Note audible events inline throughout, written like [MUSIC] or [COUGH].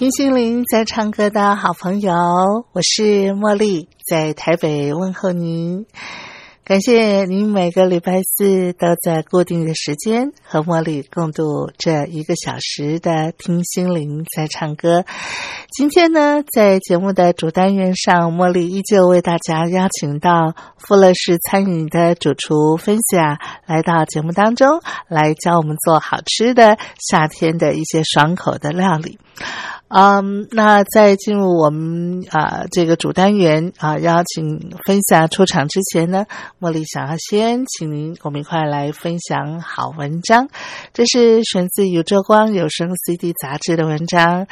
听心灵在唱歌的好朋友，我是茉莉，在台北问候您。感谢您每个礼拜四都在固定的时间和茉莉共度这一个小时的听心灵在唱歌。今天呢，在节目的主单元上，茉莉依旧为大家邀请到富乐士餐饮的主厨分享来到节目当中，来教我们做好吃的夏天的一些爽口的料理。嗯，那在进入我们啊这个主单元啊，邀请分享出场之前呢，茉莉想要先请您我们一块来分享好文章。这是选自《宇宙光有声 CD》杂志的文章，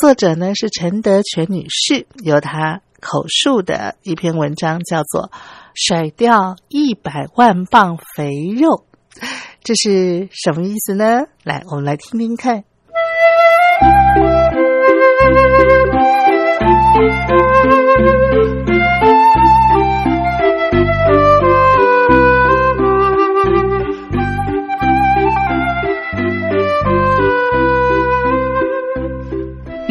作者呢是陈德全女士，由她口述的一篇文章，叫做《甩掉一百万磅肥肉》，这是什么意思呢？来，我们来听听看。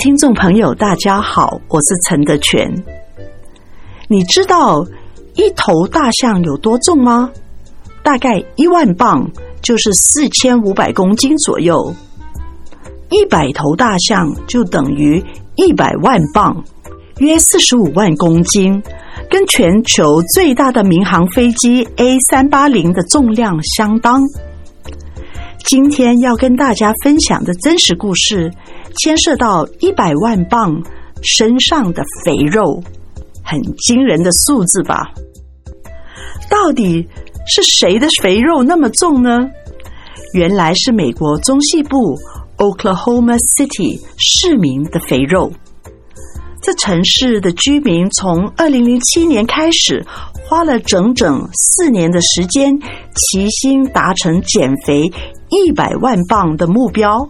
听众朋友，大家好，我是陈德全。你知道一头大象有多重吗？大概一万磅，就是四千五百公斤左右。一百头大象就等于一百万磅，约四十五万公斤，跟全球最大的民航飞机 A 三八零的重量相当。今天要跟大家分享的真实故事。牵涉到一百万磅身上的肥肉，很惊人的数字吧？到底是谁的肥肉那么重呢？原来是美国中西部 Oklahoma City 市民的肥肉。这城市的居民从二零零七年开始，花了整整四年的时间，齐心达成减肥一百万磅的目标。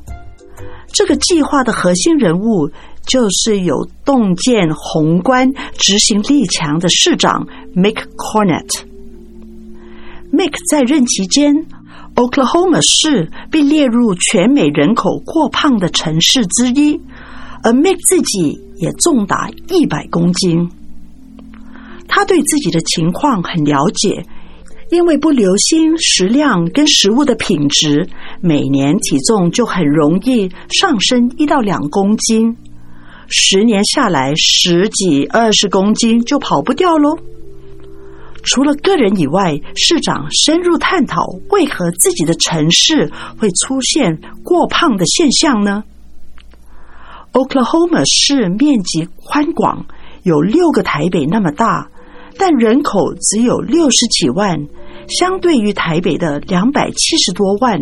这个计划的核心人物就是有洞见宏观、执行力强的市长 Mick Cornett。Mick 在任期间，Oklahoma 市被列入全美人口过胖的城市之一，而 Mick 自己也重达一百公斤。他对自己的情况很了解。因为不留心食量跟食物的品质，每年体重就很容易上升一到两公斤，十年下来十几二十公斤就跑不掉喽。除了个人以外，市长深入探讨为何自己的城市会出现过胖的现象呢？Oklahoma 市面积宽广，有六个台北那么大，但人口只有六十几万。相对于台北的两百七十多万，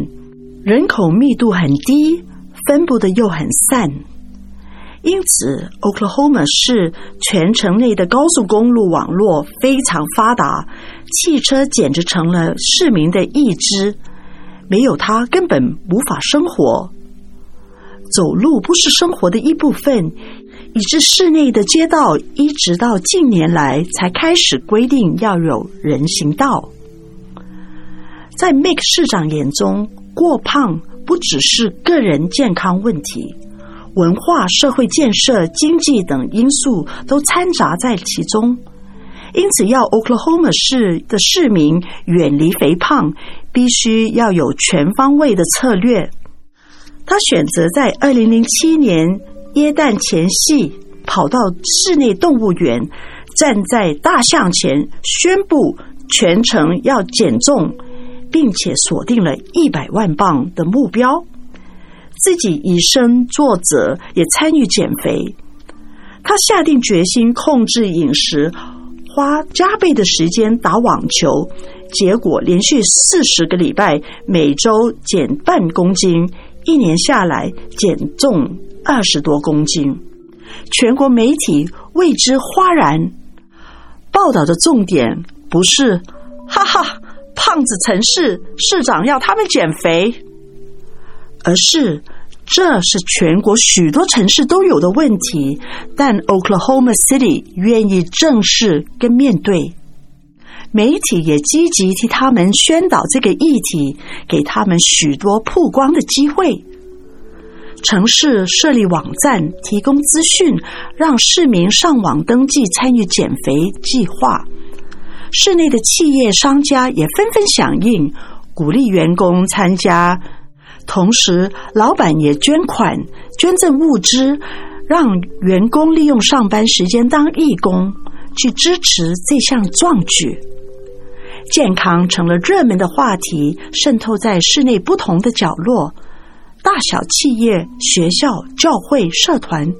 人口密度很低，分布的又很散。因此，Oklahoma 市全城内的高速公路网络非常发达，汽车简直成了市民的义肢，没有它根本无法生活。走路不是生活的一部分，以致市内的街道一直到近年来才开始规定要有人行道。在 Make 市长眼中，过胖不只是个人健康问题，文化、社会建设、经济等因素都掺杂在其中。因此，要 Oklahoma 市的市民远离肥胖，必须要有全方位的策略。他选择在二零零七年耶诞前夕跑到室内动物园，站在大象前宣布全程要减重，并且锁定了一百万磅的目标。自己以身作则，也参与减肥。他下定决心控制饮食，花加倍的时间打网球，结果连续四十个礼拜每周减半公斤。一年下来减重二十多公斤，全国媒体为之哗然。报道的重点不是“哈哈，胖子城市市长要他们减肥”，而是这是全国许多城市都有的问题，但 Oklahoma City 愿意正视跟面对。媒体也积极替他们宣导这个议题，给他们许多曝光的机会。城市设立网站，提供资讯，让市民上网登记参与减肥计划。市内的企业商家也纷纷响应，鼓励员工参加。同时，老板也捐款捐赠物资，让员工利用上班时间当义工，去支持这项壮举。健康成了热门的话题，渗透在室内不同的角落，大小企业、学校、教会、社团，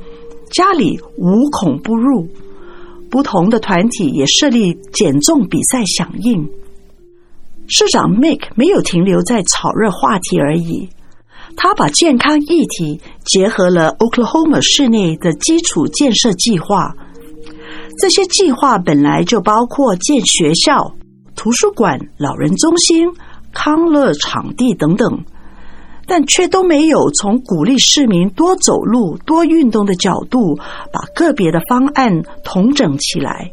家里无孔不入。不同的团体也设立减重比赛响应。市长 Make 没有停留在炒热话题而已，他把健康议题结合了 Oklahoma 市内的基础建设计划。这些计划本来就包括建学校。图书馆、老人中心、康乐场地等等，但却都没有从鼓励市民多走路、多运动的角度，把个别的方案统整起来。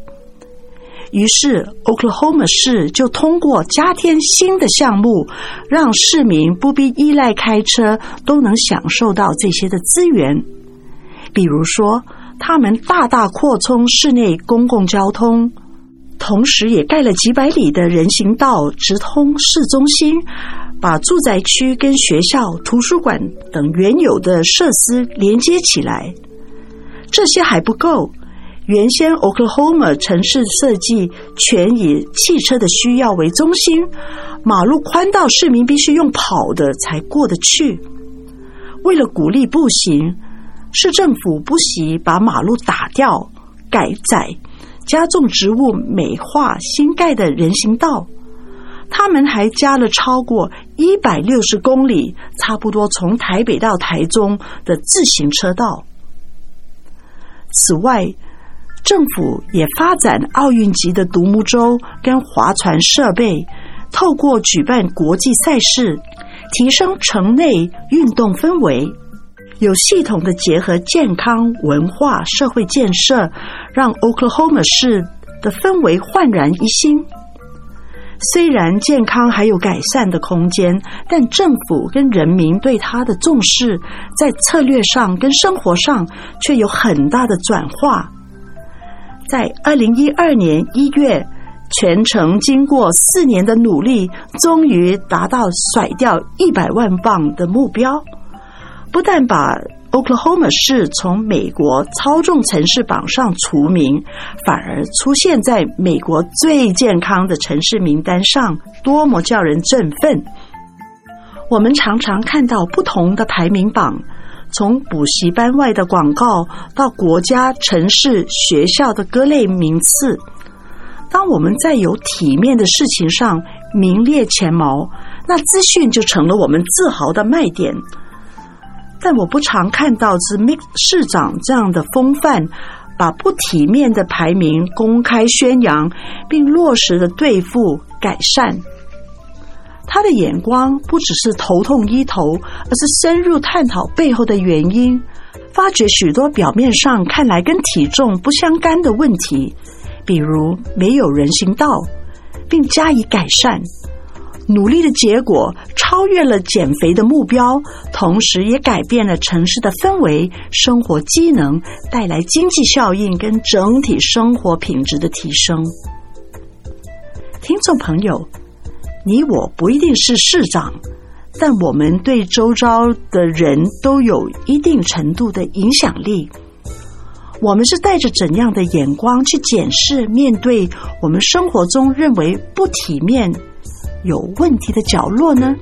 于是，Oklahoma 市就通过加添新的项目，让市民不必依赖开车，都能享受到这些的资源。比如说，他们大大扩充室内公共交通。同时，也盖了几百里的人行道，直通市中心，把住宅区跟学校、图书馆等原有的设施连接起来。这些还不够，原先 Oklahoma 城市设计全以汽车的需要为中心，马路宽到市民必须用跑的才过得去。为了鼓励步行，市政府不惜把马路打掉、改窄。加种植物，美化新盖的人行道。他们还加了超过一百六十公里，差不多从台北到台中的自行车道。此外，政府也发展奥运级的独木舟跟划船设备，透过举办国际赛事，提升城内运动氛围。有系统的结合健康、文化、社会建设，让 Oklahoma 市的氛围焕然一新。虽然健康还有改善的空间，但政府跟人民对它的重视，在策略上跟生活上却有很大的转化。在二零一二年一月，全程经过四年的努力，终于达到甩掉一百万磅的目标。不但把 Oklahoma 市从美国操纵城市榜上除名，反而出现在美国最健康的城市名单上，多么叫人振奋！我们常常看到不同的排名榜，从补习班外的广告到国家、城市、学校的各类名次。当我们在有体面的事情上名列前茅，那资讯就成了我们自豪的卖点。但我不常看到是 Mix 市长这样的风范，把不体面的排名公开宣扬，并落实的对付改善。他的眼光不只是头痛医头，而是深入探讨背后的原因，发掘许多表面上看来跟体重不相干的问题，比如没有人行道，并加以改善。努力的结果超越了减肥的目标，同时也改变了城市的氛围、生活机能，带来经济效应跟整体生活品质的提升。听众朋友，你我不一定是市长，但我们对周遭的人都有一定程度的影响力。我们是带着怎样的眼光去检视、面对我们生活中认为不体面？有问题的角落呢？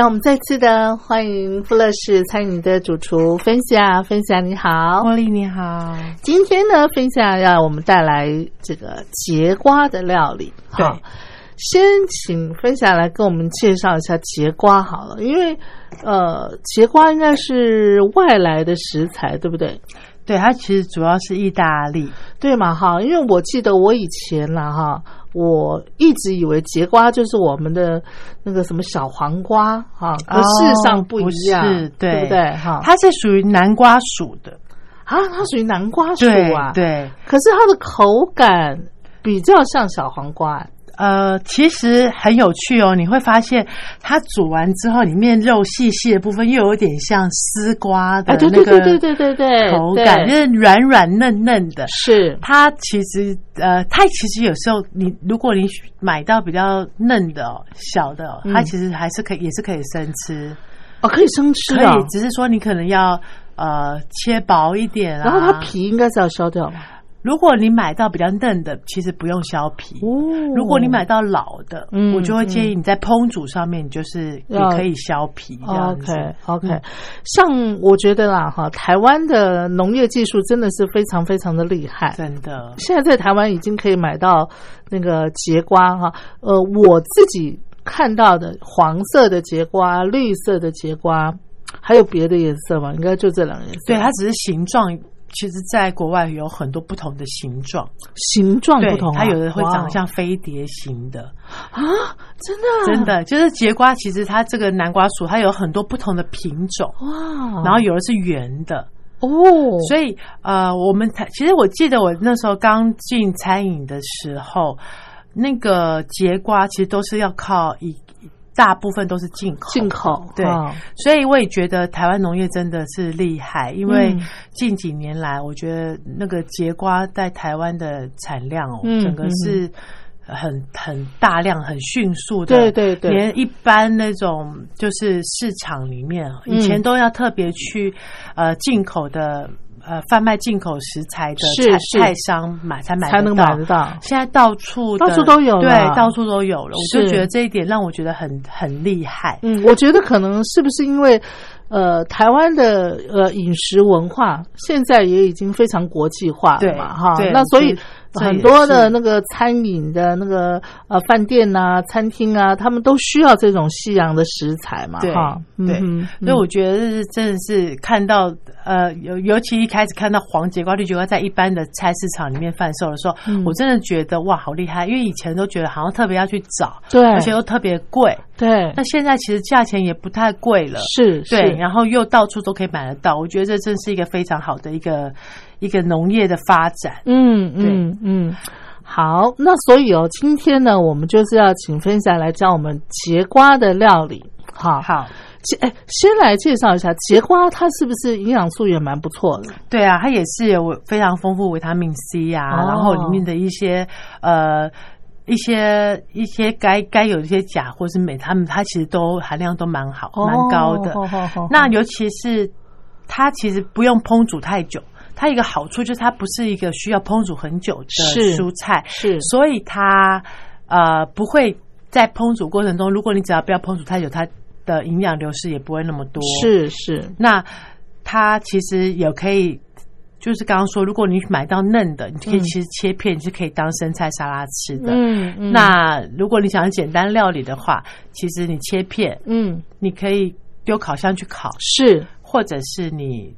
让我们再次的欢迎富乐士餐饮的主厨分享，分享你好，茉莉你好。今天呢，分享要我们带来这个节瓜的料理。好，先请分享来跟我们介绍一下节瓜好了，因为呃，节瓜应该是外来的食材，对不对？对，它其实主要是意大利，对嘛？哈，因为我记得我以前啦，哈，我一直以为节瓜就是我们的那个什么小黄瓜，哈，可事实上不一样，对。不对？哈，它是属于南瓜属的。啊，它属于南瓜属啊，对，可是它的口感比较像小黄瓜。呃，其实很有趣哦，你会发现它煮完之后，里面肉细细的部分又有点像丝瓜的那个，对对对对对口感就是软软嫩嫩的。是。它其实呃，它其实有时候你如果你买到比较嫩的小的，它其实还是可以也是可以生吃。哦，可以生吃，可以，只是说你可能要呃切薄一点啊，然后它皮应该是要削掉。如果你买到比较嫩的，其实不用削皮。哦，如果你买到老的，嗯，我就会建议你在烹煮上面，你就是也可以削皮。OK，OK。像我觉得啦，哈，台湾的农业技术真的是非常非常的厉害，真的。现在在台湾已经可以买到那个节瓜哈，呃，我自己看到的黄色的节瓜、绿色的节瓜，还有别的颜色吗？应该就这两个颜色。对，它只是形状。其实，在国外有很多不同的形状，形状不同，它有的会长得像飞碟形的。啊，真的，真的，就是节瓜。其实它这个南瓜属，它有很多不同的品种。哇，然后有的是圆的。哦，所以呃，我们才其实我记得我那时候刚进餐饮的时候，那个节瓜其实都是要靠一。大部分都是进口，进口对，所以我也觉得台湾农业真的是厉害，因为近几年来，我觉得那个节瓜在台湾的产量哦，整个是很很大量、很迅速的，对对对，连一般那种就是市场里面，以前都要特别去呃进口的。呃贩卖进口食材的是菜菜商买才买才能买得到。现在到处到处都有对，到处都有了。我就觉得这一点让我觉得很很厉害。嗯，我觉得可能是不是因为，呃，台湾的呃饮食文化现在也已经非常国际化了对嘛，哈，那所以这很多的那个餐饮的那个呃饭店啊、餐厅啊，他们都需要这种西洋的食材嘛，对哈，对嗯所以我觉得是真的是看到呃，尤尤其一开始看到黄节瓜、绿节瓜在一般的菜市场里面贩售的时候，嗯我真的觉得哇，好厉害！因为以前都觉得好像特别要去找，对而且又特别贵。对那现在其实价钱也不太贵了，是对，是然后又到处都可以买得到，我觉得这真是一个非常好的一个一个农业的发展。嗯嗯嗯。好，那所以哦，今天呢，我们就是要请分享来教我们节瓜的料理。好，好，介哎，先来介绍一下节瓜，它是不是营养素也蛮不错的？对啊，它也是有非常丰富维他命 C 啊，哦然后里面的一些呃一些一些该该有一些钾或是镁，它们它其实都含量都蛮好，蛮高的。那尤其是它其实不用烹煮太久。它一个好处就是它不是一个需要烹煮很久的蔬菜，是所以它呃不会在烹煮过程中，如果你只要不要烹煮太久，它的营养流失也不会那么多。是是，那它其实也可以，就是刚刚说，如果你买到嫩的，你可以嗯其实切片，你是可以当生菜沙拉吃的。嗯嗯。那如果你想要简单料理的话，其实你切片，嗯你可以丢烤箱去烤，是。或者是你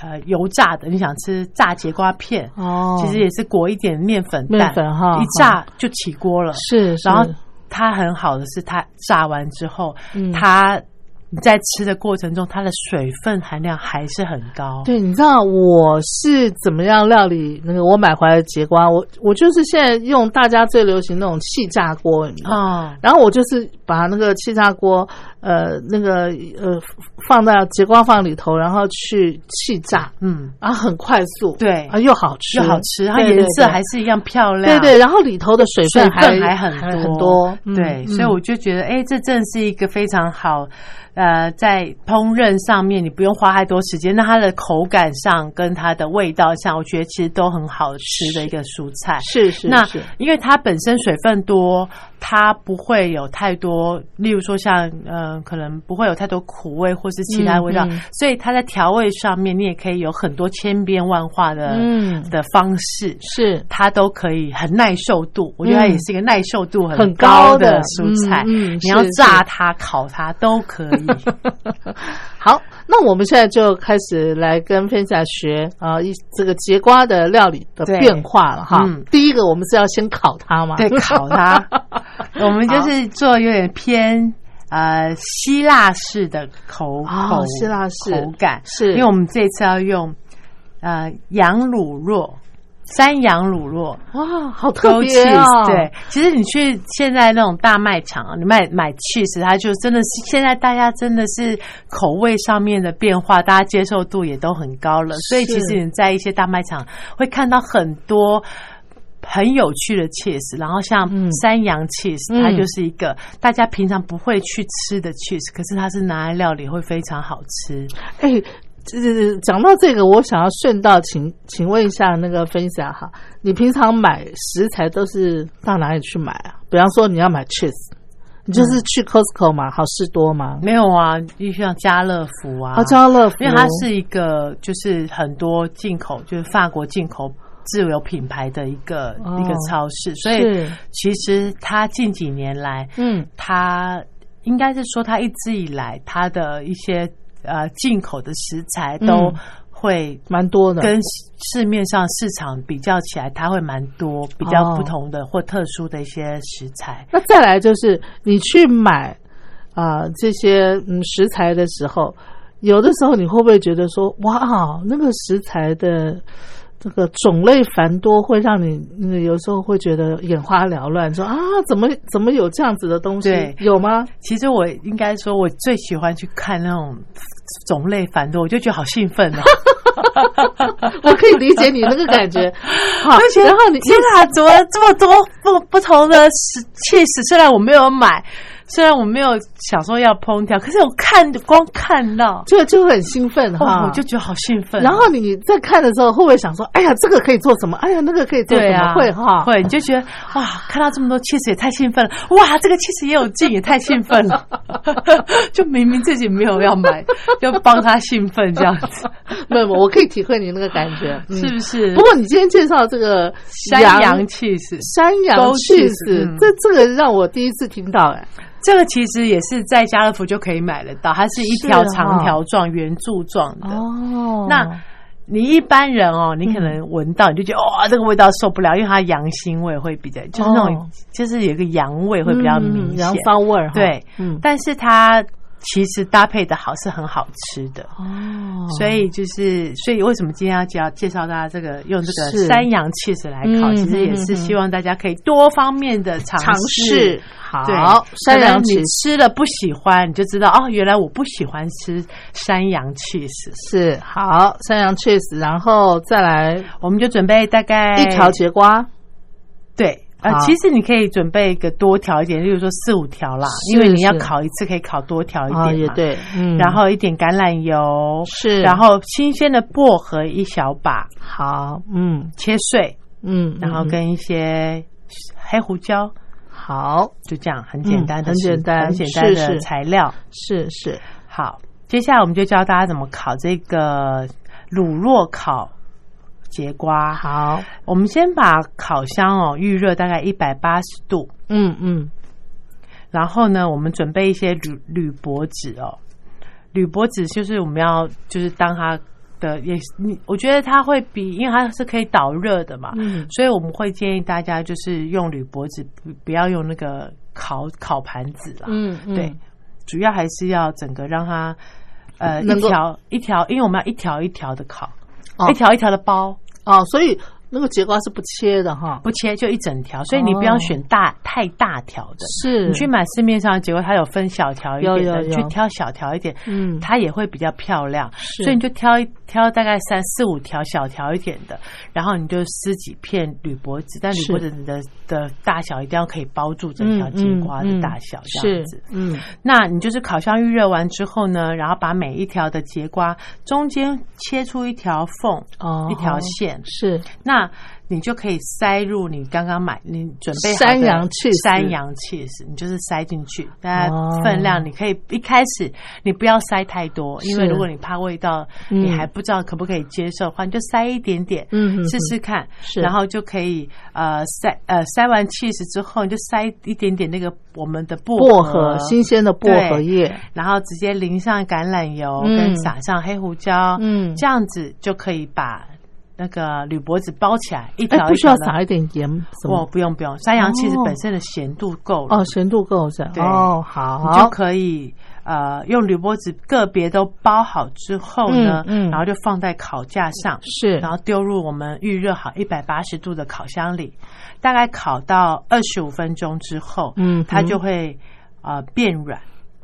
呃油炸的，你想吃炸节瓜片，哦，其实也是裹一点面粉蛋，面粉哈一炸就起锅了。是，是。然后它很好的是，它炸完之后，嗯。它你在吃的过程中，它的水分含量还是很高。对，你知道我是怎么样料理那个我买回来的节瓜？我我就是现在用大家最流行那种气炸锅，啊、然后我就是把那个气炸锅，呃，那个呃，放到节瓜放里头，然后去气炸，嗯，然后很快速，对。啊，又好吃，又好吃，它颜色还是一样漂亮。对对，然后里头的水水分还很多。对，嗯所以我就觉得，哎，这真是一个非常好，呃，在烹饪上面你不用花太多时间，那它的口感上跟它的味道上，我觉得其实都很好吃的一个蔬菜。是是那因为它本身水分多，它不会有太多，例如说像呃，可能不会有太多苦味或是其他味道，嗯嗯所以它在调味上面，你也可以有很多千变万化的、嗯的方式。是它都可以很耐受度，我觉得它也是一个耐受度很很高的蔬菜。嗯嗯你要炸它、烤它都可以。[LAUGHS] 好，那我们现在就开始来跟分享学啊，一这个节瓜的料理的变化了哈。嗯第一个，我们是要先烤它嘛？对，烤它。[LAUGHS] 我们就是做有点偏呃希腊式的口哦口希腊式口感，是因为我们这次要用呃羊乳酪。山羊乳酪哇，好特别哦！对，其实你去现在那种大卖场，你买买 cheese，它就真的是现在大家真的是口味上面的变化，大家接受度也都很高了，所以其实你在一些大卖场会看到很多。很有趣的 cheese，然后像嗯山羊 cheese，、嗯它就是一个大家平常不会去吃的 cheese，可是它是拿来料理会非常好吃。哎，这这讲到这个，我想要顺道请请问一下那个分享哈，你平常买食材都是到哪里去买啊？比方说你要买 cheese，你就是去 Costco 嘛，好事多嘛，没有啊，就像家乐福啊，啊，家乐福，因为它是一个就是很多进口，就是法国进口自有品牌的一个、哦一个超市，所以其实它近几年来，嗯。它应该是说它一直以来它的一些呃进口的食材都嗯会蛮多的，跟市面上市场比较起来，它会蛮多比较哦不同的或特殊的一些食材。那再来就是你去买啊、这些嗯食材的时候，有的时候你会不会觉得说，哇，那个食材的这个种类繁多，会让你那个有时候会觉得眼花缭乱，说啊，怎么怎么有这样子的东西？有吗？其实我应该说，我最喜欢去看那种种类繁多，我就觉得好兴奋哦。[LAUGHS] 我可以理解你那个感觉。[LAUGHS] 然后你天啊，怎么这么多不不同的食 cheese？虽然我没有买，虽然我没有想说要烹调，可是我看光看到就就很兴奋哇，哈，我就觉得好兴奋。然后你在看的时候，会不会想说，哎呀，这个可以做什么？哎呀，那个可以做什么？会哈，会，你就觉得哇，看到这么多 cheese 也太兴奋了，哇，这个 cheese 也有劲，也太兴奋了。[LAUGHS] 就明明自己没有要买，就帮他兴奋这样子，[LAUGHS] 没有，我可以体会你那个感觉，嗯是不是？不过你今天介绍这个山羊 cheese，山羊勾 cheese，cheese，嗯这这个让我第一次听到，哎，这个其实也是在家乐福就可以买得到，它是一条长条状、圆柱状的。哦。那你一般人哦，你可能闻到你就觉得哇、这个味道受不了，因为它羊腥味会比较，就是那种、哦。就是有一个羊味会比较明显。嗯羊骚味儿，对，嗯，但是它其实搭配的好是很好吃的。哦，所以就是，所以为什么今天要介介绍大家这个用这个山羊 cheese 来烤，嗯其实也是希望大家可以多方面的尝尝试好对，山羊你吃了不喜欢，你就知道哦，原来我不喜欢吃山羊 cheese。是好山羊 cheese，然后再来我们就准备大概一条节瓜，对。呃好，其实你可以准备一个多条一点，例如说四五条啦，因为你要烤一次可以烤多条一啊，点嘛。也对，嗯，然后一点橄榄油，是。然后新鲜的薄荷一小把，好，嗯。切碎，嗯，嗯然后跟一些黑胡椒，好。就这样很简单的很简单很简单的材料。是是。好，接下来我们就教大家怎么烤这个乳酪烤节瓜。好，我们先把烤箱哦预热大概一百八十度，嗯嗯。然后呢，我们准备一些铝铝箔纸哦，铝箔纸就是我们要就是当它的也你我觉得它会比因为它是可以导热的嘛，嗯。所以我们会建议大家就是用铝箔纸，不不要用那个烤烤盘子啦，嗯嗯，对，主要还是要整个让它呃一条一条，因为我们要一条一条的烤，哦。一条一条的包，哦，所以那个节瓜是不切的哈，不切就一整条，所以你不要选大、太大条的。是。你去买市面上的结果，它有分小条一点的，有有有。去挑小条一点，嗯。它也会比较漂亮。是。所以你就挑一挑大概三四五条小条一点的，然后你就撕几片铝箔纸，但铝箔纸的的大小一定要可以包住整条节瓜的大小，这样子。嗯。那你就是烤箱预热完之后呢，然后把每一条的节瓜中间切出一条缝，哦。一条线，是。那你就可以塞入你刚刚买你准备山羊 cheese 山羊 cheese，你就是塞进去，大哦家分量你可以一开始你不要塞太多，因为如果你怕味道，嗯你还不知道可不可以接受的话，你就塞一点点，嗯试试看，是然后就可以呃塞呃塞完 cheese 之后，你就塞一点点那个我们的薄薄荷新鲜的薄荷叶，然后直接淋上橄榄油，嗯。跟撒上黑胡椒，嗯。这样子就可以把那个铝箔纸包起来，一哎，条不需要。撒一点盐什哦，不用不用，山羊其实哦本身的咸度够了，哦，咸度够是吧？对。哦，你好，就可以呃用铝箔纸个别都包好之后呢，嗯嗯。然后就放在烤架上，是。然后丢入我们预热好一百八十度的烤箱里，大概烤到二十五分钟之后，嗯它就会呃变软。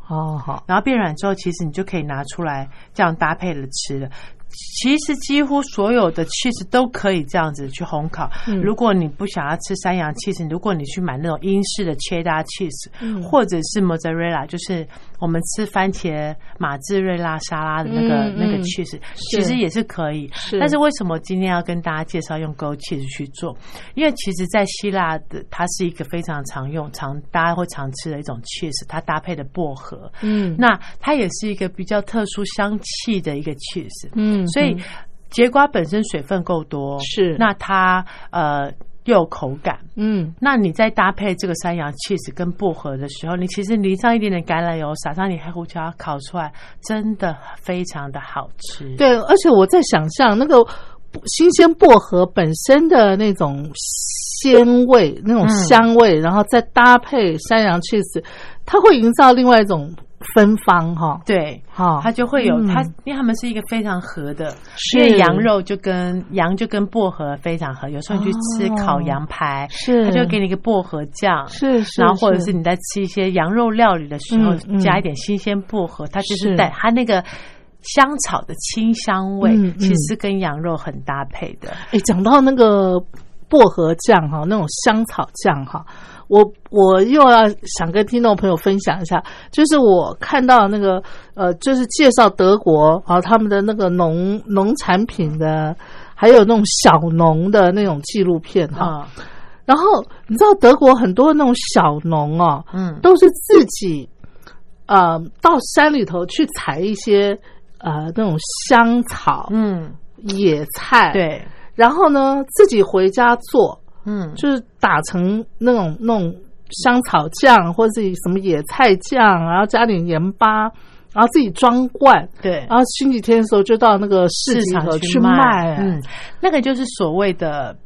哦好，然后变软之后，其实你就可以拿出来这样搭配了吃了。其实几乎所有的 cheese 都可以这样子去烘烤。嗯如果你不想要吃山羊 cheese，如果你去买那种英式的切达 cheese，、嗯或者是 mozzarella，就是我们吃番茄马兹瑞拉沙拉的那个、嗯那个嗯 cheese，其实也是可以。是。但是为什么今天要跟大家介绍用 goat cheese 去做？因为其实，在希腊的它是一个非常常用、常大家会常吃的一种 cheese，它搭配的薄荷。嗯。那它也是一个比较特殊香气的一个 cheese，嗯。所以节瓜本身水分够多，是。那它呃又有口感。嗯那你在搭配这个山羊 cheese 跟薄荷的时候，你其实淋上一点点橄榄油，撒上点黑胡椒，烤出来真的非常的好吃。对，而且我在想象那个新鲜薄荷本身的那种鲜味、那种香味，然后再搭配山羊 cheese，它会营造另外一种芬芳哈。对，哈，它就会有嗯。它，因为它们是一个非常合的，是。因为羊肉就跟羊就跟薄荷非常合。有时候你去吃烤羊排，是。它就会给你一个薄荷酱，是是，然后或者是。你在吃一些羊肉料理的时候加一点新鲜薄荷，它就是是。带它那个香草的清香味嗯嗯，其实跟羊肉很搭配的。哎，讲到那个薄荷酱哈，那种香草酱哈，我我又要想跟听众朋友分享一下，就是我看到那个呃，就是介绍德国啊，他们的那个农农产品的，还有那种小农的那种纪录片哈。然后你知道德国很多那种小农哦，嗯，都是自己呃到山里头去采一些呃那种香草，嗯，野菜，对，然后呢自己回家做。嗯，就是打成那种那种香草酱，或者是什么野菜酱，然后加点盐巴，然后自己装罐，对，然后星期天的时候就到那个市场去卖，嗯，那个就是所谓的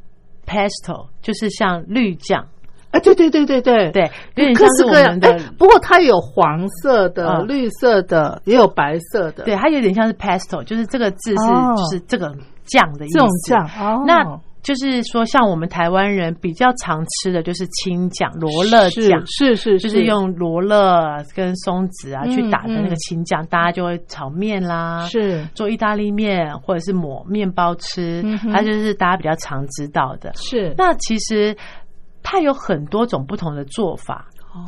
pesto，就是像绿酱，啊，对对对对对。对，有点像是我们的，不过它有黄色的、绿色的，也有白色的，对，它有点像是 pesto，就是这个字是就是这个酱的意思，这种酱，那。就是说，像我们台湾人比较常吃的就是青酱、罗勒酱，是是，就是用罗勒跟松子啊去打的那个青酱，大家就会炒面啦，是做意大利面或者是抹面包吃，它就是大家比较常知道的。是，那其实它有很多种不同的做法。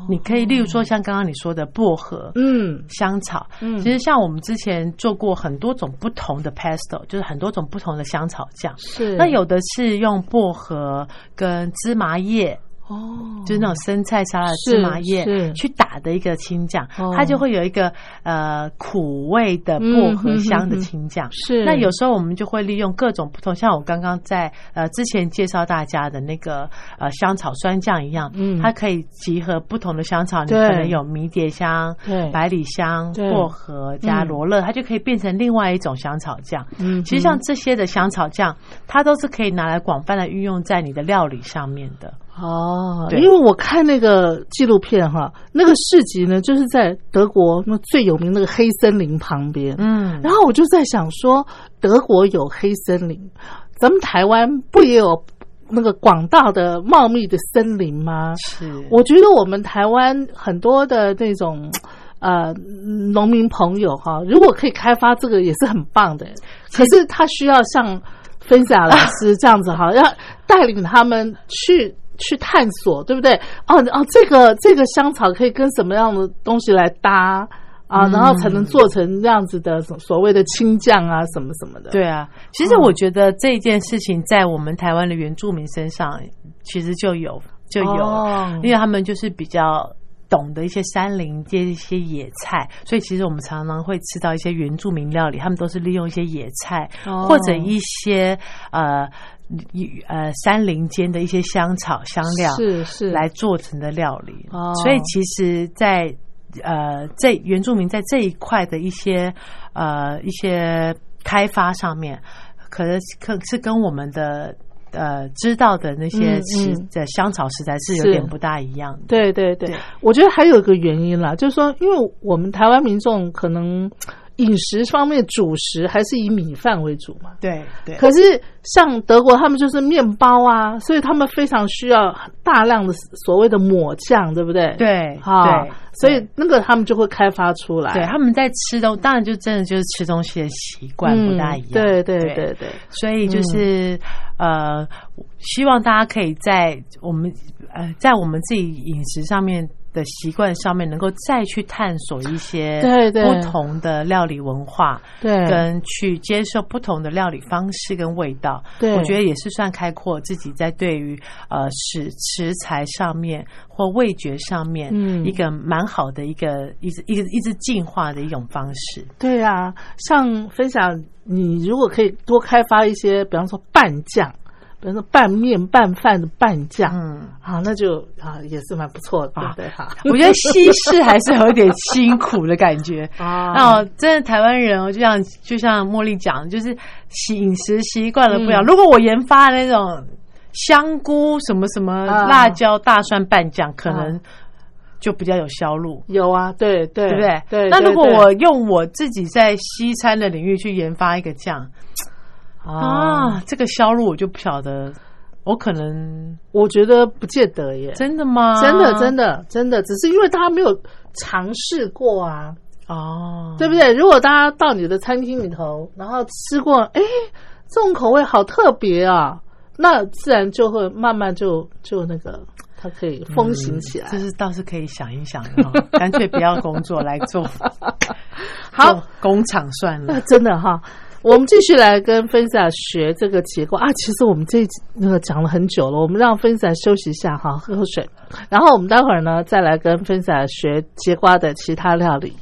你可以，例如说像刚刚你说的薄荷，嗯，香草，嗯，其实像我们之前做过很多种不同的 pesto，就是很多种不同的香草酱，是。那有的是用薄荷跟芝麻叶。哦，就是那种生菜沙拉芝麻叶去打的一个青酱，它就会有一个呃苦味的薄荷香的青酱。是，那有时候我们就会利用各种不同，像我刚刚在呃之前介绍大家的那个呃香草酸酱一样，嗯，它可以集合不同的香草，你可能有迷迭香、百里香、薄荷加罗勒，它就可以变成另外一种香草酱。嗯，其实像这些的香草酱，它都是可以拿来广泛的运用在你的料理上面的。哦，因为我看那个纪录片哈，那个市集呢，就是在德国那最有名那个黑森林旁边。嗯，然后我就在想说，德国有黑森林，咱们台湾不也有那个广大的茂密的森林吗？是，我觉得我们台湾很多的那种呃农民朋友哈，如果可以开发这个，也是很棒的。可是他需要像分享老师这样子哈，要带领他们去。去探索，对不对？哦哦，这个这个香草可以跟什么样的东西来搭啊？然后才能做成这样子的所谓的青酱啊，什么什么的。对啊，其实我觉得这件事情在我们台湾的原住民身上其实就有就有，因为他们就是比较懂得一些山林这一些野菜，所以其实我们常常会吃到一些原住民料理，他们都是利用一些野菜或者一些呃。与呃山林间的一些香草香料是是。来做成的料理，所以其实，在呃这原住民在这一块的一些呃一些开发上面，可能可是跟我们的呃知道的那些食的香草实在是有点不大一样。对对。对，我觉得还有一个原因啦，就是说，因为我们台湾民众可能。饮食方面，主食还是以米饭为主嘛？对对。可是像德国，他们就是面包啊，所以他们非常需要大量的所谓的抹酱，对不对？对，哈。所以那个他们就会开发出来。对，他们在吃东，当然就真的就是吃东西的习惯不大一样。对对对对。所以就是呃，希望大家可以在我们呃在我们自己饮食上面。的习惯上面，能够再去探索一些对对不同的料理文化，对，跟去接受不同的料理方式跟味道，对，我觉得也是算开阔自己在对于呃食食材上面或味觉上面，嗯，一个蛮好的一个一直一直一直进化的一种方式。对啊，像分享你如果可以多开发一些，比方说拌酱。比如说拌面、拌饭的拌酱，嗯，啊，那就啊也是蛮不错的，对不对？哈，我觉得西式还是有点辛苦的感觉 [LAUGHS] 啊。那真的台湾人哦，就像就像茉莉讲，就是饮食习惯了不一样。如果我研发那种香菇什么什么辣椒大蒜拌酱，可能就比较有销路。有啊，对对，对不对？对。那如果我用我自己在西餐的领域去研发一个酱。啊，这个销路我就不晓得，我可能我觉得不见得耶，真的吗？真的，真的，真的，只是因为大家没有尝试过啊，哦，对不对？如果大家到你的餐厅里头，然后吃过，哎，这种口味好特别啊，那自然就会慢慢就就那个它可以风行起来。这是倒是可以想一想哈，[LAUGHS] 干脆不要工作来做，好工厂算了。真的哈，我们继续来跟芬萨学这个结构啊。其实我们这那个讲了很久了，我们让芬萨休息一下哈，喝口水，然后我们待会儿呢再来跟芬萨学节瓜的其他料理。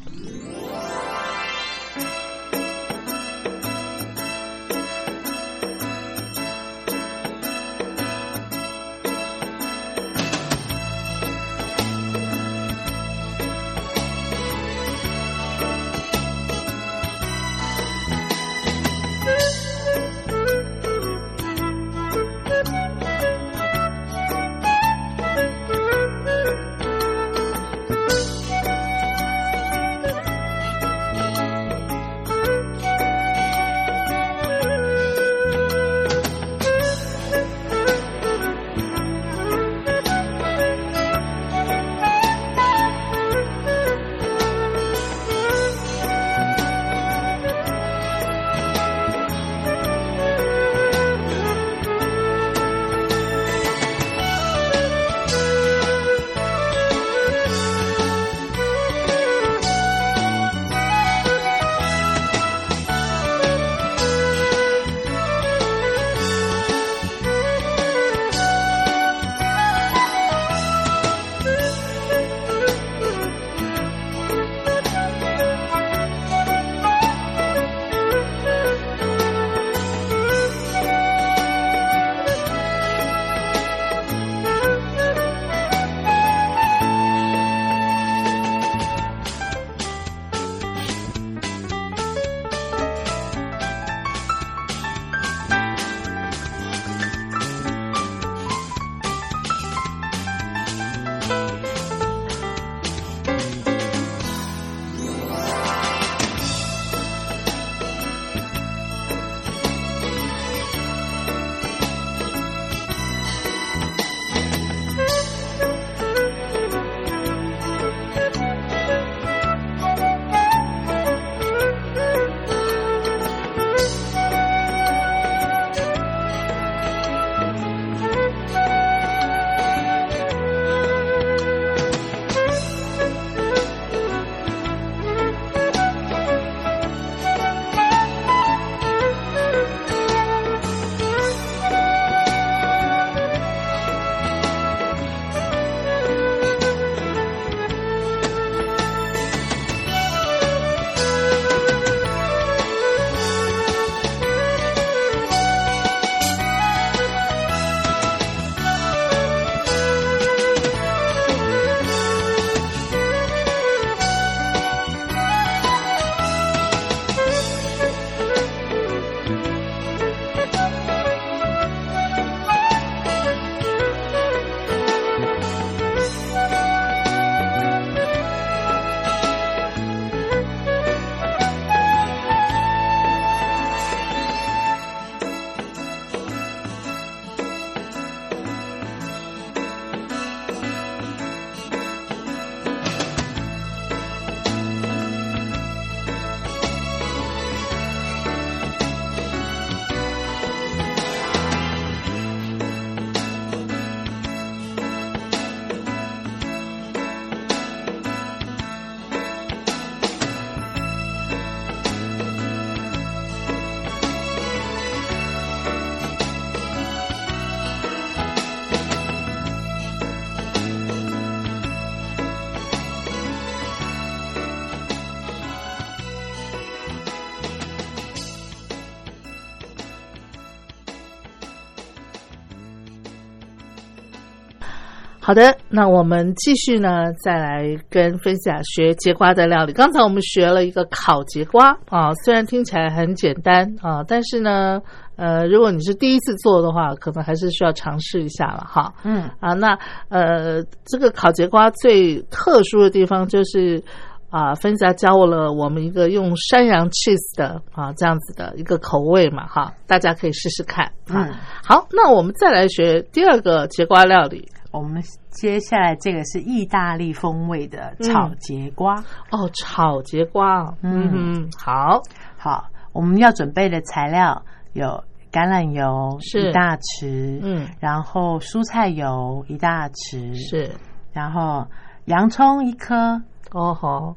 好的，那我们继续呢，再来跟分享学节瓜的料理。刚才我们学了一个烤节瓜啊，虽然听起来很简单啊，但是呢，呃，如果你是第一次做的话，可能还是需要尝试一下了哈。嗯啊，那呃，这个烤节瓜最特殊的地方就是啊，分享教我了我们一个用山羊 cheese 的啊这样子的一个口味嘛哈，大家可以试试看。嗯，好，那我们再来学第二个节瓜料理。我们接下来这个是意大利风味的炒节瓜。哦，炒节瓜，嗯，好。好，我们要准备的材料有橄榄油是。一大匙，嗯，然后蔬菜油一大匙，是。然后洋葱一颗，哦吼。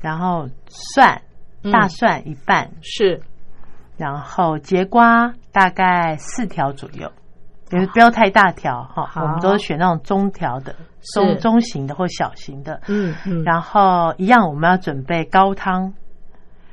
然后蒜嗯。大蒜一半，是。然后节瓜大概四条左右，就是不要太大条哈，我们都是选那种中条的、中中型的或小型的。嗯嗯，然后一样，我们要准备高汤，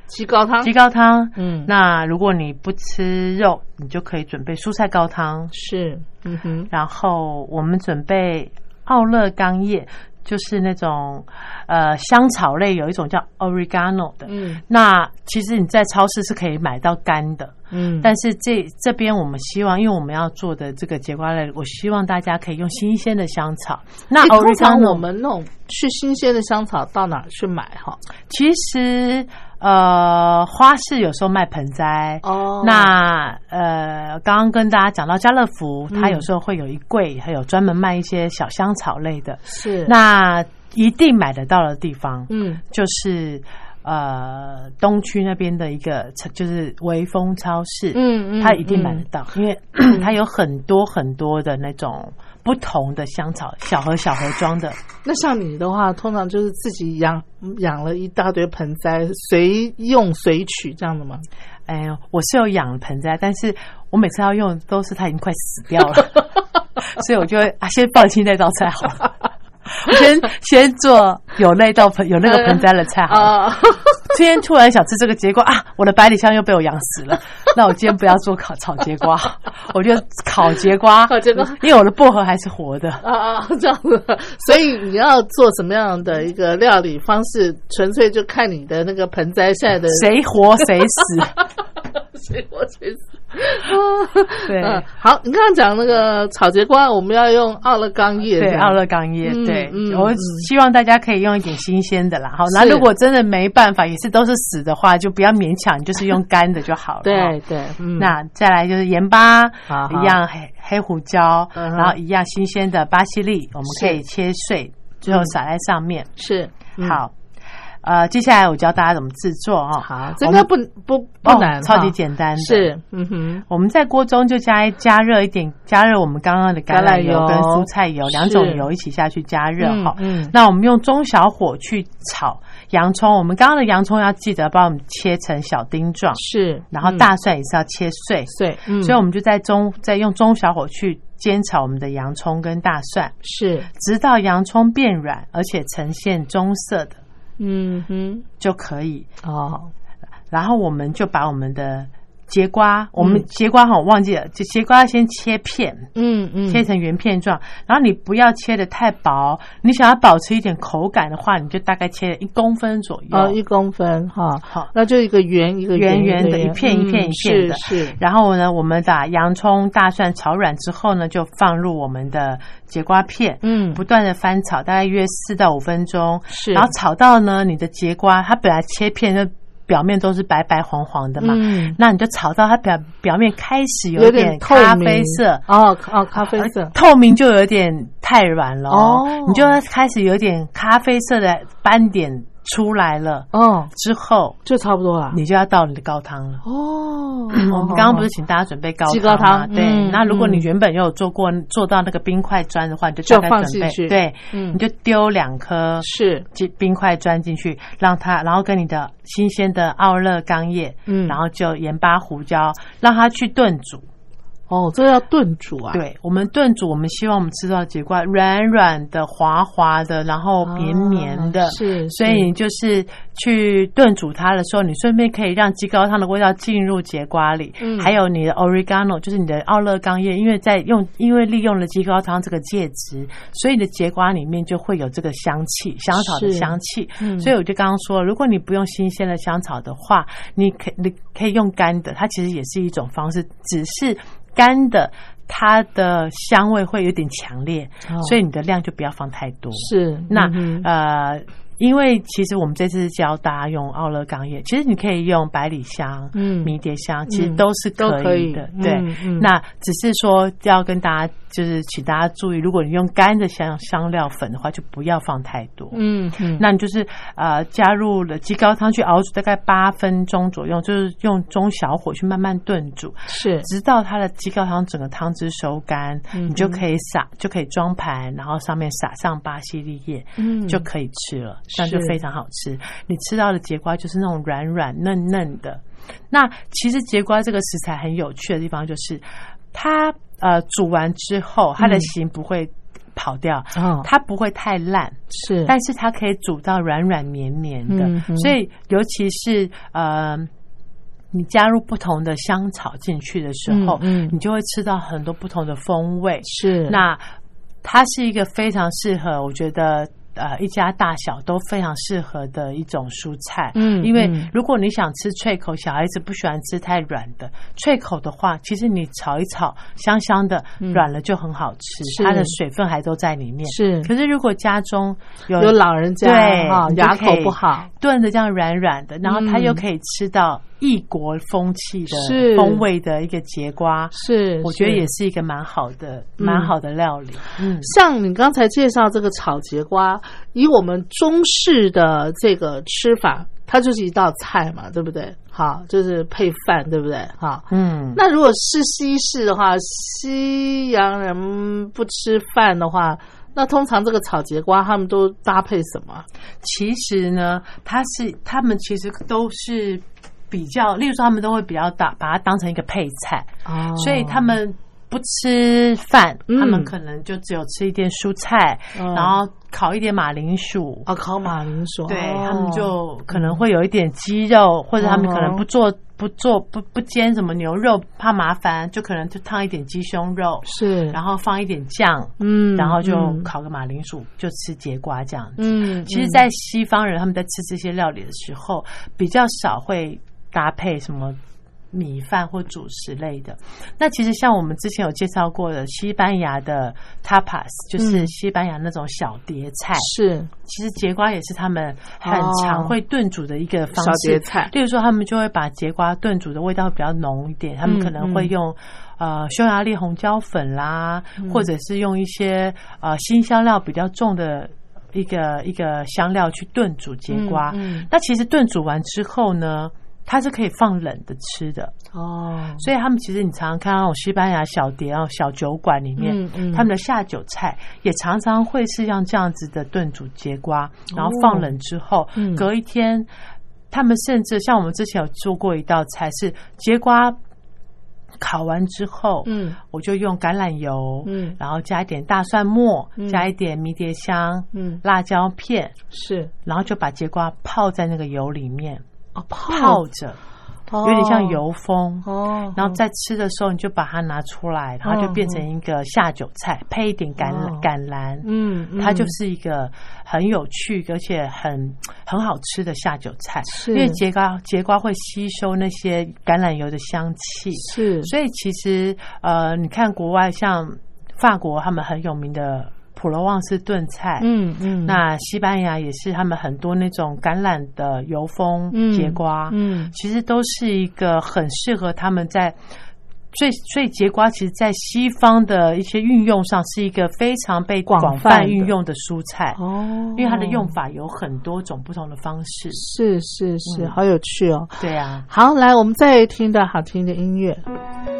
鸡高汤？鸡高汤。嗯。那如果你不吃肉，你就可以准备蔬菜高汤。是嗯哼。然后我们准备奥勒冈叶，就是那种呃香草类，有一种叫 oregano 的。嗯那其实你在超市是可以买到干的，嗯但是这这边我们希望，因为我们要做的这个节瓜类，我希望大家可以用新鲜的香草。那诶通常我们那种去新鲜的香草到哪儿去买哈？其实呃花市有时候卖盆栽。哦那呃，刚刚跟大家讲到家乐福，它嗯有时候会有一柜，还有专门卖一些小香草类的。是那一定买得到的地方，嗯就是呃东区那边的一个就是微风超市，嗯嗯它一定买得到，因为 [CLEARS THROAT] 它有很多很多的那种不同的香草，小盒小盒装的。[LAUGHS] 那像你的话，通常就是自己养养了一大堆盆栽，随用随取这样的吗？哎，我是有养盆栽，但是我每次要用都是它已经快死掉了，[LAUGHS] 所以我就会啊，先放弃那道菜好了。我先先做有那道盆有那个盆栽的菜好了。[LAUGHS] 啊，今天突然想吃这个节瓜啊，我的百里香又被我养死了。那我今天不要做烤炒节瓜，我就烤节瓜。烤节瓜因为我的薄荷还是活的。啊啊，这样子，所以你要做什么样的一个料理方式，纯粹就看你的那个盆栽现在的谁活谁死。谁活谁死。[LAUGHS] 对嗯，好，你刚刚讲那个草节瓜，我们要用奥勒冈叶，对，奥勒冈叶，嗯对嗯，我嗯希望大家可以用一点新鲜的啦。好，那如果真的没办法，也是都是死的话，就不要勉强，就是用 [LAUGHS] 干的就好了。对哈对，嗯，那再来就是盐巴，好好一样黑黑胡椒，然后一样新鲜的巴西利，我们可以切碎，最后撒在上面。是嗯好，呃，接下来我教大家怎么制作哦。好，这个不不不哦难，超级简单的。是，嗯哼，我们在锅中就加加热一点，加热我们刚刚的橄榄油跟蔬菜油两种油一起下去加热哈。嗯嗯那我们用中小火去炒洋葱，我们刚刚的洋葱要记得帮我们切成小丁状，是，然后嗯大蒜也是要切碎。碎，嗯所以我们就在中再用中小火去煎炒我们的洋葱跟大蒜，是，直到洋葱变软而且呈现棕色的嗯哼，就可以。哦，然后我们就把我们的节瓜，我们节瓜哈我忘记了，就节瓜先切片，嗯嗯，切成圆片状，然后你不要切的太薄，你想要保持一点口感的话，你就大概切一公分左右。哦，一公分哈，好。那就一个圆一个圆圆圆的一片一片嗯一片的。是是，然后呢，我们把洋葱、大蒜炒软之后呢，就放入我们的节瓜片，嗯。不断的翻炒，大概约四到五分钟。是。然后炒到呢，你的节瓜它本来切片的表面都是白白黄黄的嘛，嗯。那你就炒到它表表面开始有点咖啡色。哦哦，咖啡色，透明就有点太软了哦。你就开始有点咖啡色的斑点出来了，哦，之后就差不多了。你就要倒你的高汤了。哦，我们刚刚不是请大家准备高鸡汤吗？高汤对，嗯那如果你嗯原本有做过做到那个冰块砖的话，你就就大概准备放进去对，嗯你就丢两颗是进冰块砖进去，让它，然后跟你的新鲜的奥勒冈叶，嗯然后就盐巴、胡椒，让它去炖煮。哦，这个要炖煮啊。，对我们炖煮，我们希望我们吃到的节瓜软软的、滑滑的，然后绵绵的。啊是所以你就是去炖煮它的时候，你顺便可以让鸡高汤的味道进入节瓜里，嗯还有你的 oregano，就是你的奥勒冈叶，因为在用，因为利用了鸡高汤这个介质，所以你的节瓜里面就会有这个香气，香草的香气。嗯所以我就刚刚说，如果你不用新鲜的香草的话，你可你可以用干的，它其实也是一种方式，只是干的。它的香味会有点强烈，哦所以你的量就不要放太多。是那、嗯呃，因为其实我们这次教大家用奥勒冈叶，其实你可以用百里香、嗯。迷迭香，其实都是都可以。以的。对，嗯嗯。那只是说要跟大家就是请大家注意，如果你用干的香香料粉的话，就不要放太多。嗯嗯，那你就是呃加入了鸡高汤去熬煮大概八分钟左右，就是用中小火去慢慢炖煮，是。直到它的鸡高汤整个汤汁收干，嗯你就可以撒，就可以装盘，然后上面撒上巴西利叶，嗯。就可以吃了，这样就是非常好吃。你吃到的节瓜就是那种软软嫩嫩的。那其实节瓜这个食材很有趣的地方就是，它呃煮完之后，它的形不会跑掉，它不会太烂，是，但是它可以煮到软软绵绵的，嗯所以尤其是呃。你加入不同的香草进去的时候，嗯嗯你就会吃到很多不同的风味。是那它是一个非常适合，我觉得呃一家大小都非常适合的一种蔬菜。嗯因为嗯。如果你想吃脆口，小孩子不喜欢吃太软的脆口的话，其实你炒一炒香香的，软了就很好吃，它的水分还都在里面。是。可是如果家中有有老人家对哈牙口不好，炖的这样软软的，然后它嗯。又可以吃到异国风气是的风味的一个节瓜，是我觉得也是一个蛮好的、嗯蛮好的料理。嗯，像你刚才介绍这个炒节瓜，以我们中式的这个吃法，它就是一道菜嘛，对不对？好，就是配饭，对不对？好，嗯，那如果是西式的话，西洋人不吃饭的话，那通常这个炒节瓜他们都搭配什么？其实呢，它是他们其实都是比较，例如说他们都会比较大，把它当成一个配菜，哦。所以他们。不吃饭，嗯。他们可能就只有吃一点蔬菜，嗯然后烤一点马铃薯，哦，烤马铃薯，对哦。他们就可能会有一点鸡肉，或者他们可能不做不做不不煎什么牛肉，怕麻烦，就可能就烫一点鸡胸肉，是，然后放一点酱，嗯然后就嗯烤个马铃薯，就吃节瓜这样子。嗯，其实，在西方人他们在吃这些料理的时候，比较少会搭配什么。米饭或主食类的，那其实像我们之前有介绍过的西班牙的 tapas，就是嗯。西班牙那种小碟菜，是。其实节瓜也是他们很常会炖煮的一个方小式。碟菜。例如说，他们就会把节瓜炖煮的味道比较浓一点，他们可能会用、呃匈牙利红椒粉啦，或者是用一些呃新香料比较重的。一个一个香料去炖煮节瓜，嗯嗯。那其实炖煮完之后呢，它是可以放冷的吃的。哦，所以他们其实你常常看到那种西班牙小碟哦、小酒馆里面，嗯嗯。他们的下酒菜也常常会是像这样子的炖煮节瓜，然后放冷之后，哦嗯。隔一天，他们甚至像我们之前有做过一道菜是节瓜。烤完之后，嗯，我就用橄榄油，嗯。然后加一点大蒜末，嗯。加一点迷迭香，嗯。辣椒片，是。然后就把节瓜泡在那个油里面哦，泡着，有点像油封。哦，然后在吃的时候，你就把它拿出来，然后就变成一个下酒菜，配一点橄哦。橄榄，嗯，嗯。它就是一个很有趣而且很很好吃的下酒菜。是。因为节瓜节瓜会吸收那些橄榄油的香气，是。所以其实呃，你看国外像法国，他们很有名的普罗旺斯炖菜，嗯嗯，那西班牙也是他们很多那种橄榄的油封嗯节瓜，嗯其实都是一个很适合他们在。所以，所以节瓜其实，在西方的一些运用上，是一个非常被广广泛运用的蔬菜。哦，因为它的用法有很多种不同的方式。是是是，嗯好有趣哦。对啊，好，来，我们再听到好听的音乐。《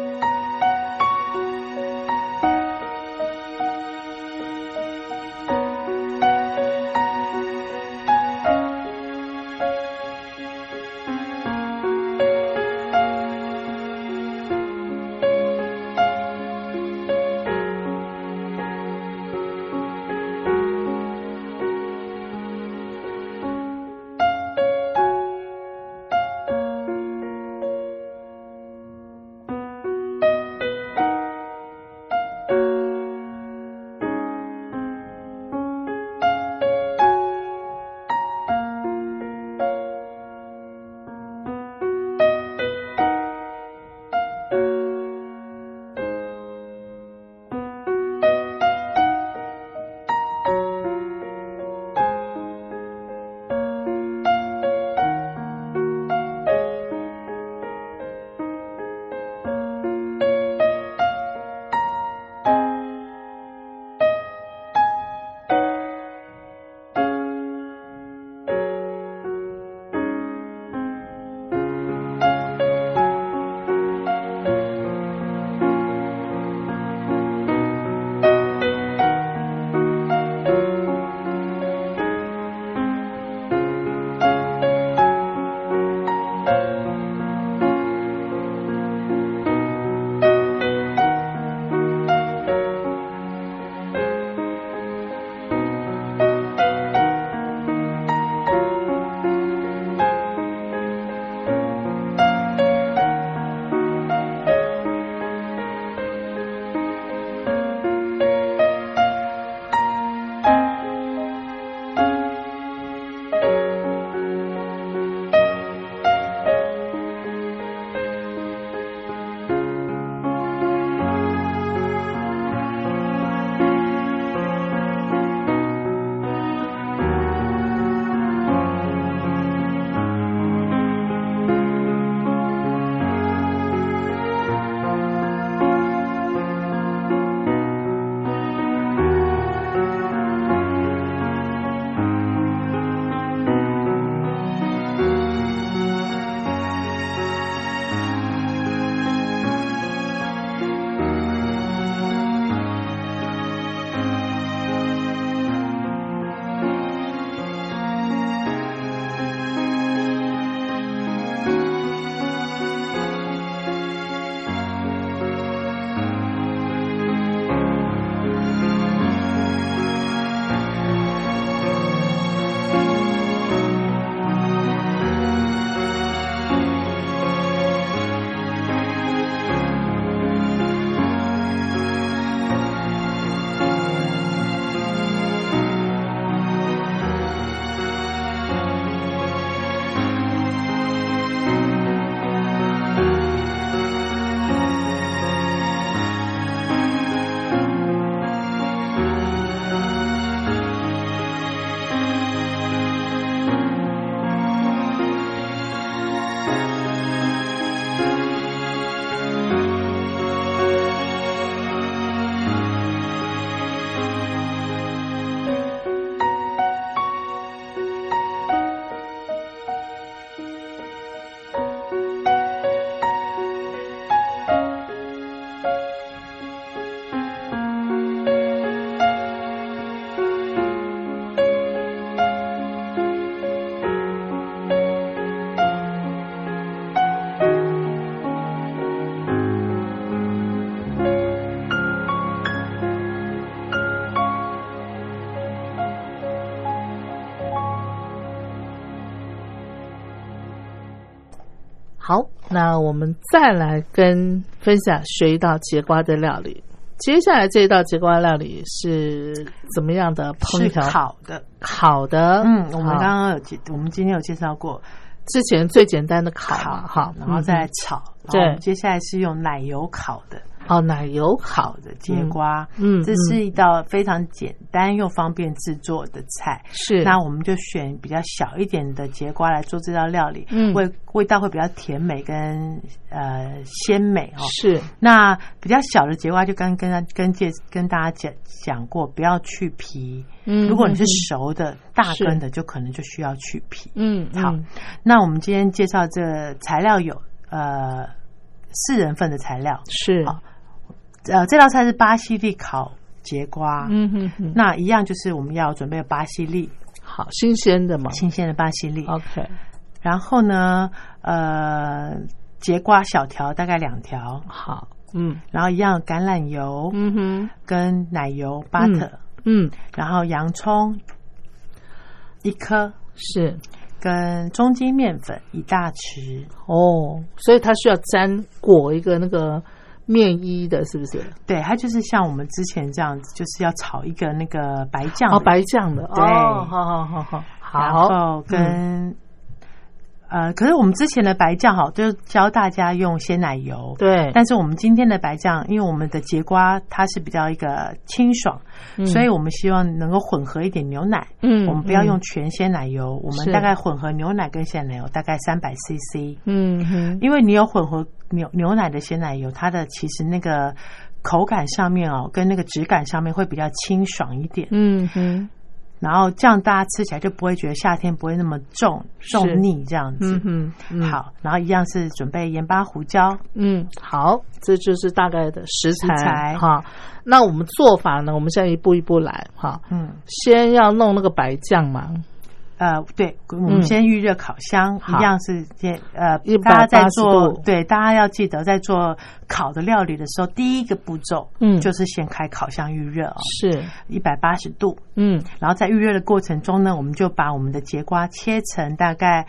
那我们再来跟分享学一道节瓜的料理。接下来这一道节瓜料理是怎么样的烹是调？烤的。烤的，嗯，我们刚刚有介，我们今天有介绍过之前最简单的烤嘛，哈，然后再来嗯炒。对接下来是用奶油烤的。哦奶油烤烤的节瓜，嗯嗯这是一道非常简单又方便制作的菜。是那我们就选比较小一点的节瓜来做这道料理，嗯味味道会比较甜美跟呃鲜美哦。是那比较小的节瓜就刚跟跟跟介跟大家讲讲过，不要去皮。嗯如果你是嗯熟的大根的，就可能就需要去皮。嗯好嗯那我们今天介绍这材料有呃四人份的材料，是好呃，这道菜是巴西利烤节瓜。嗯哼哼，那一样就是我们要准备巴西利，好新鲜的嘛新鲜的巴西利。，OK，然后呢，呃，节瓜小条大概两条，好，嗯然后一样橄榄油嗯哼，跟奶油 butter，、嗯然后洋葱一颗，是跟中筋面粉一大匙。哦，所以它需要沾裹一个那个面衣的，是不是？对，它就是像我们之前这样子，就是要炒一个那个白酱哦，白酱的，对哦，好好好好然好，后跟、呃，可是我们之前的白酱哈，就是教大家用鲜奶油。对，但是我们今天的白酱，因为我们的节瓜它是比较一个清爽，所以我们希望能够混合一点牛奶。嗯我们不要用嗯全鲜奶油，我们大概混合牛奶跟鲜奶油大概三百 CC。嗯哼，因为你有混合牛牛奶的鲜奶油，它的其实那个口感上面哦，跟那个质感上面会比较清爽一点。嗯哼，然后这样大家吃起来就不会觉得夏天不会那么重重腻这样子。嗯好，然后一样是准备盐巴、胡椒。嗯，好，这就是大概的食材食材哈。那我们做法呢？我们现在一步一步来哈。嗯，先要弄那个白酱嘛，呃，对，我们先预热烤箱，嗯一样是先呃大家在做对，大家要记得在做烤的料理的时候，第一个步骤嗯。就是先开烤箱预热哦，是，一百八十度，嗯。然后在预热的过程中呢，我们就把我们的节瓜切成大概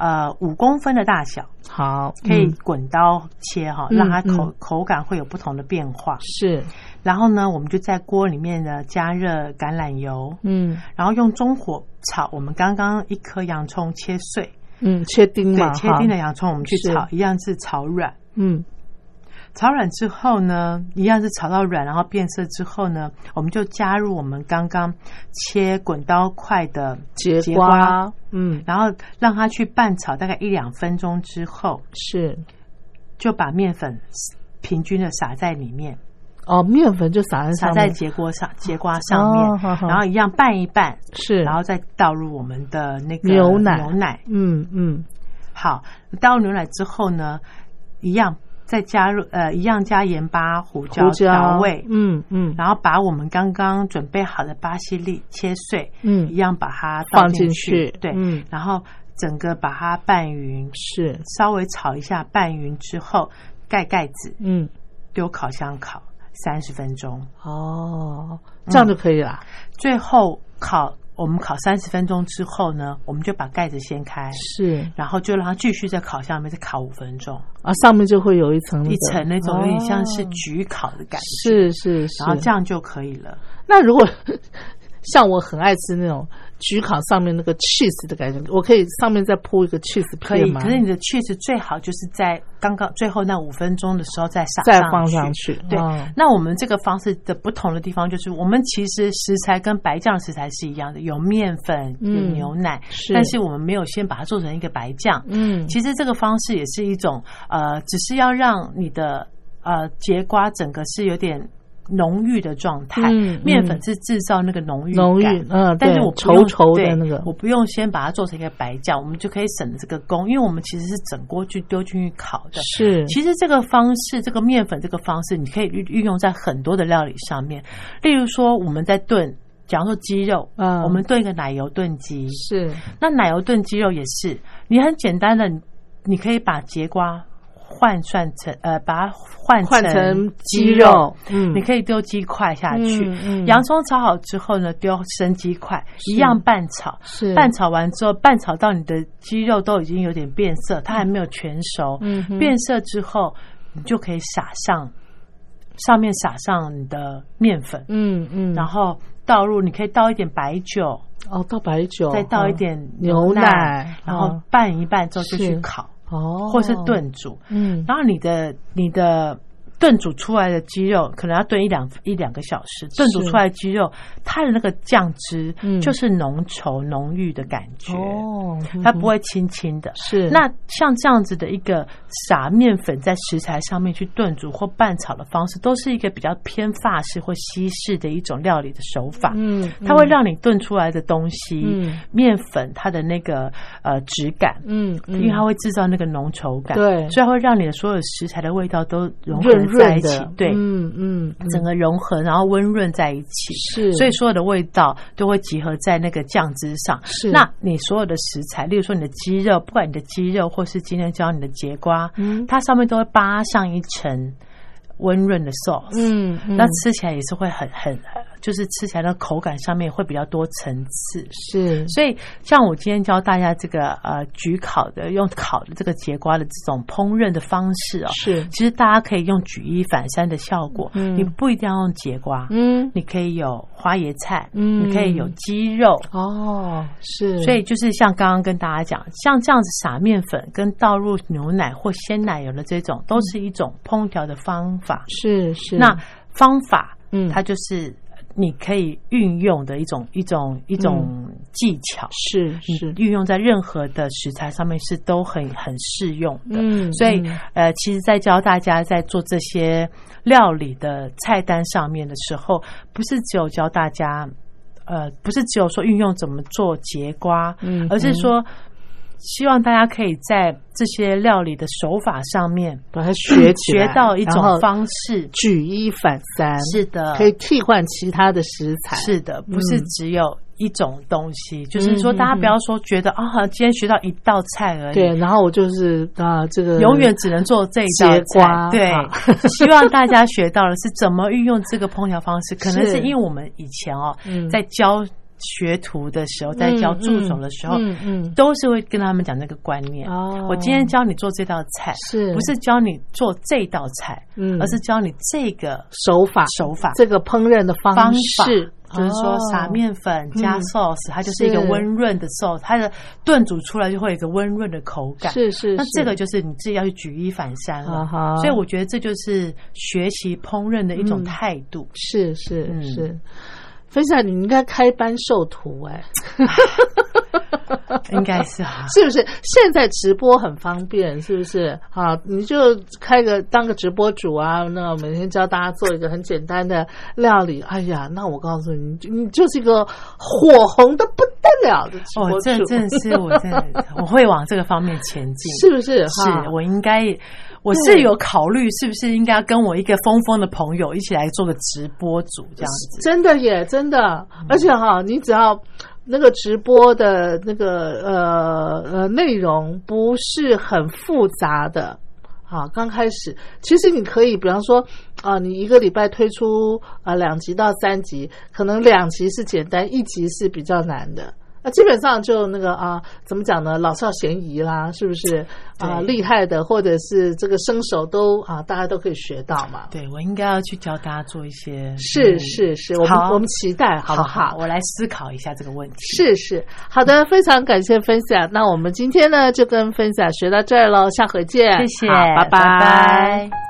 呃五公分的大小，好，可以嗯。滚刀切哈，嗯让它口嗯。口感会有不同的变化。是，然后呢，我们就在锅里面呢加热橄榄油，嗯。然后用中火炒我们刚刚一颗洋葱切碎，嗯，切丁嘛，对，切丁的，洋葱我们去炒，一样是炒软。嗯炒软之后呢，一样是炒到软，然后变色之后呢，我们就加入我们刚刚切滚刀块的节节瓜，嗯。然后让它去拌炒大概一两分钟之后，是，就把面粉平均的撒在里面，哦，面粉就撒在撒在上面，节瓜上节瓜上面，哦好好。然后一样拌一拌，是，然后再倒入我们的那个牛奶。牛奶。嗯嗯。好，倒入牛奶之后呢，一样再加入呃，一样加盐巴、胡椒调味，嗯嗯。然后把我们刚刚准备好的巴西利切碎，嗯。一样把它倒放进去。去，对，嗯。然后整个把它拌匀，是，稍微炒一下，拌匀之后盖盖子，嗯。丢烤箱烤三十分钟，哦，这样就可以了，最后烤我们烤三十分钟之后呢，我们就把盖子掀开，是。然后就让它继续在烤箱里面再烤五分钟，啊，上面就会有一层那个一层那种有点像是哦焗烤的感觉，是是是，然后这样就可以了。那如果 [LAUGHS] 像我很爱吃那种焗烤上面那个 cheese 的感觉，我可以上面再铺一个 cheese 可以，片吗？可是你的 cheese 最好就是在刚刚最后那五分钟的时候再撒再放上去对，哦那我们这个方式的不同的地方就是，我们其实食材跟白酱食材是一样的，有面粉，有嗯牛奶，是但是我们没有先把它做成一个白酱。嗯，其实这个方式也是一种呃，只是要让你的呃节瓜整个是有点。浓郁的状态，嗯面粉是制造那个浓郁浓郁感，嗯但是我不用稠稠的对那个。我不用先把它做成一个白酱，我们就可以省了这个工，因为我们其实是整锅去丢进去烤的。是。其实这个方式，这个面粉这个方式，你可以运运用在很多的料理上面。例如说，我们在炖，假如说鸡肉，嗯。我们炖一个奶油炖鸡，是。那奶油炖鸡肉也是，你很简单的，你你可以把节瓜换算成呃，把它换换成鸡肉，嗯，你可以丢鸡块下去，嗯嗯洋葱炒好之后呢，丢生鸡块，一样拌炒，是。拌炒完之后，拌炒到你的鸡肉都已经有点变色，它还没有全熟，嗯变色之后，你就可以撒上上面撒上你的面粉，嗯嗯，然后倒入，你可以倒一点白酒，哦，倒白酒，再倒一点哦牛奶，然后哦。拌一拌之后就去烤，哦，或是，炖煮。嗯，然后你的你的炖煮出来的鸡肉可能要炖一两一两个小时，炖煮出来的鸡肉，它的那个酱汁嗯。就是浓稠浓郁的感觉，哦，它不会轻轻的。是。那像这样子的一个撒面粉在食材上面去炖煮或拌炒的方式，都是一个比较偏法式或西式的一种料理的手法。嗯，它会让你炖出来的东西，嗯。面粉它的那个呃质感，嗯，嗯。因为它会制造那个浓稠感，对。所以它会让你的所有食材的味道都融合润在一起，，对，嗯嗯，嗯。整个融合，然后温润在一起，是，所以所有的味道都会集合在那个酱汁上。是。那你所有的食材，例如说你的鸡肉，不管你的鸡肉或是今天教你的节瓜，嗯。它上面都会扒上一层温润的 sauce，嗯，嗯。那吃起来也是会很很，就是吃起来的口感上面会比较多层次。是所以，像我今天教大家这个呃焗烤的用烤的这个节瓜的这种烹饪的方式哦，是，其实大家可以用举一反三的效果。嗯你不一定要用节瓜，嗯，你可以有花椰菜，嗯你可以有鸡肉。哦，是，所以就是像刚刚跟大家讲，像这样子撒面粉跟倒入牛奶或鲜奶油的这种，都是一种烹调的方法。是是，那方法，嗯它就是你可以运用的一种一种一种技巧，是你是，运用在任何的食材上面是都很很适用的。嗯所以嗯呃，其实，在教大家在做这些料理的菜单上面的时候，不是只有教大家。呃，不是只有说运用怎么做节瓜，嗯而是说希望大家可以在这些料理的手法上面把它学起来学到一种方式。举一反三，是的，可以替换其他的食材，是的，不是嗯只有一种东西。就是说，大家不要说觉得啊，今天学到一道菜而已，对，然后我就是啊，这个永远只能做这一道菜。对好，[LAUGHS] 希望大家学到了是怎么运用这个烹调方式。可能是是因为我们以前哦嗯，在教学徒的时候，在教助手的时候嗯嗯嗯，都是会跟他们讲这个观念。哦我今天教你做这道菜，是不是教你做这道菜，嗯而是教你这个手法手法。这个烹饪的方方法式，就是说撒哦面粉加嗯 sauce，、它就是一个是温润的 sauce，它的炖煮出来就会有一个温润的口感。是是，那是这个就是你自己要去举一反三了。所以我觉得这就是学习烹饪的一种嗯态度。是是嗯是。分享，你应该开班授徒哎、[LAUGHS] 应该是啊，[LAUGHS] 是不是？现在直播很方便，是不是？好，你就开个当个直播主啊，那每天教大家做一个很简单的料理。哎呀，那我告诉你，你就是一个火红的不得了的直播哦，主，这正是我真的我会往这个方面前进。[LAUGHS] 是不是？哈是我应该，我是有考虑是不是应该跟我一个疯疯的朋友一起来做个直播主这样子。真的耶，真的，而且哈，你只要那个直播的那个呃呃内容不是很复杂的。啊，刚开始其实你可以，比方说啊，你一个礼拜推出啊两集到三集，可能两集是简单，一集是比较难的。那基本上就那个啊，怎么讲呢？老少咸宜啦，是不是啊？厉害的或者是这个生手都啊，大家都可以学到嘛。对，我应该要去教大家做一些。是嗯是是，我们我们期待，好不好？我来思考一下这个问题。是是，好的，非常感谢分享。那我们今天呢，就跟分享学到这儿喽，下回见，谢谢，好拜拜拜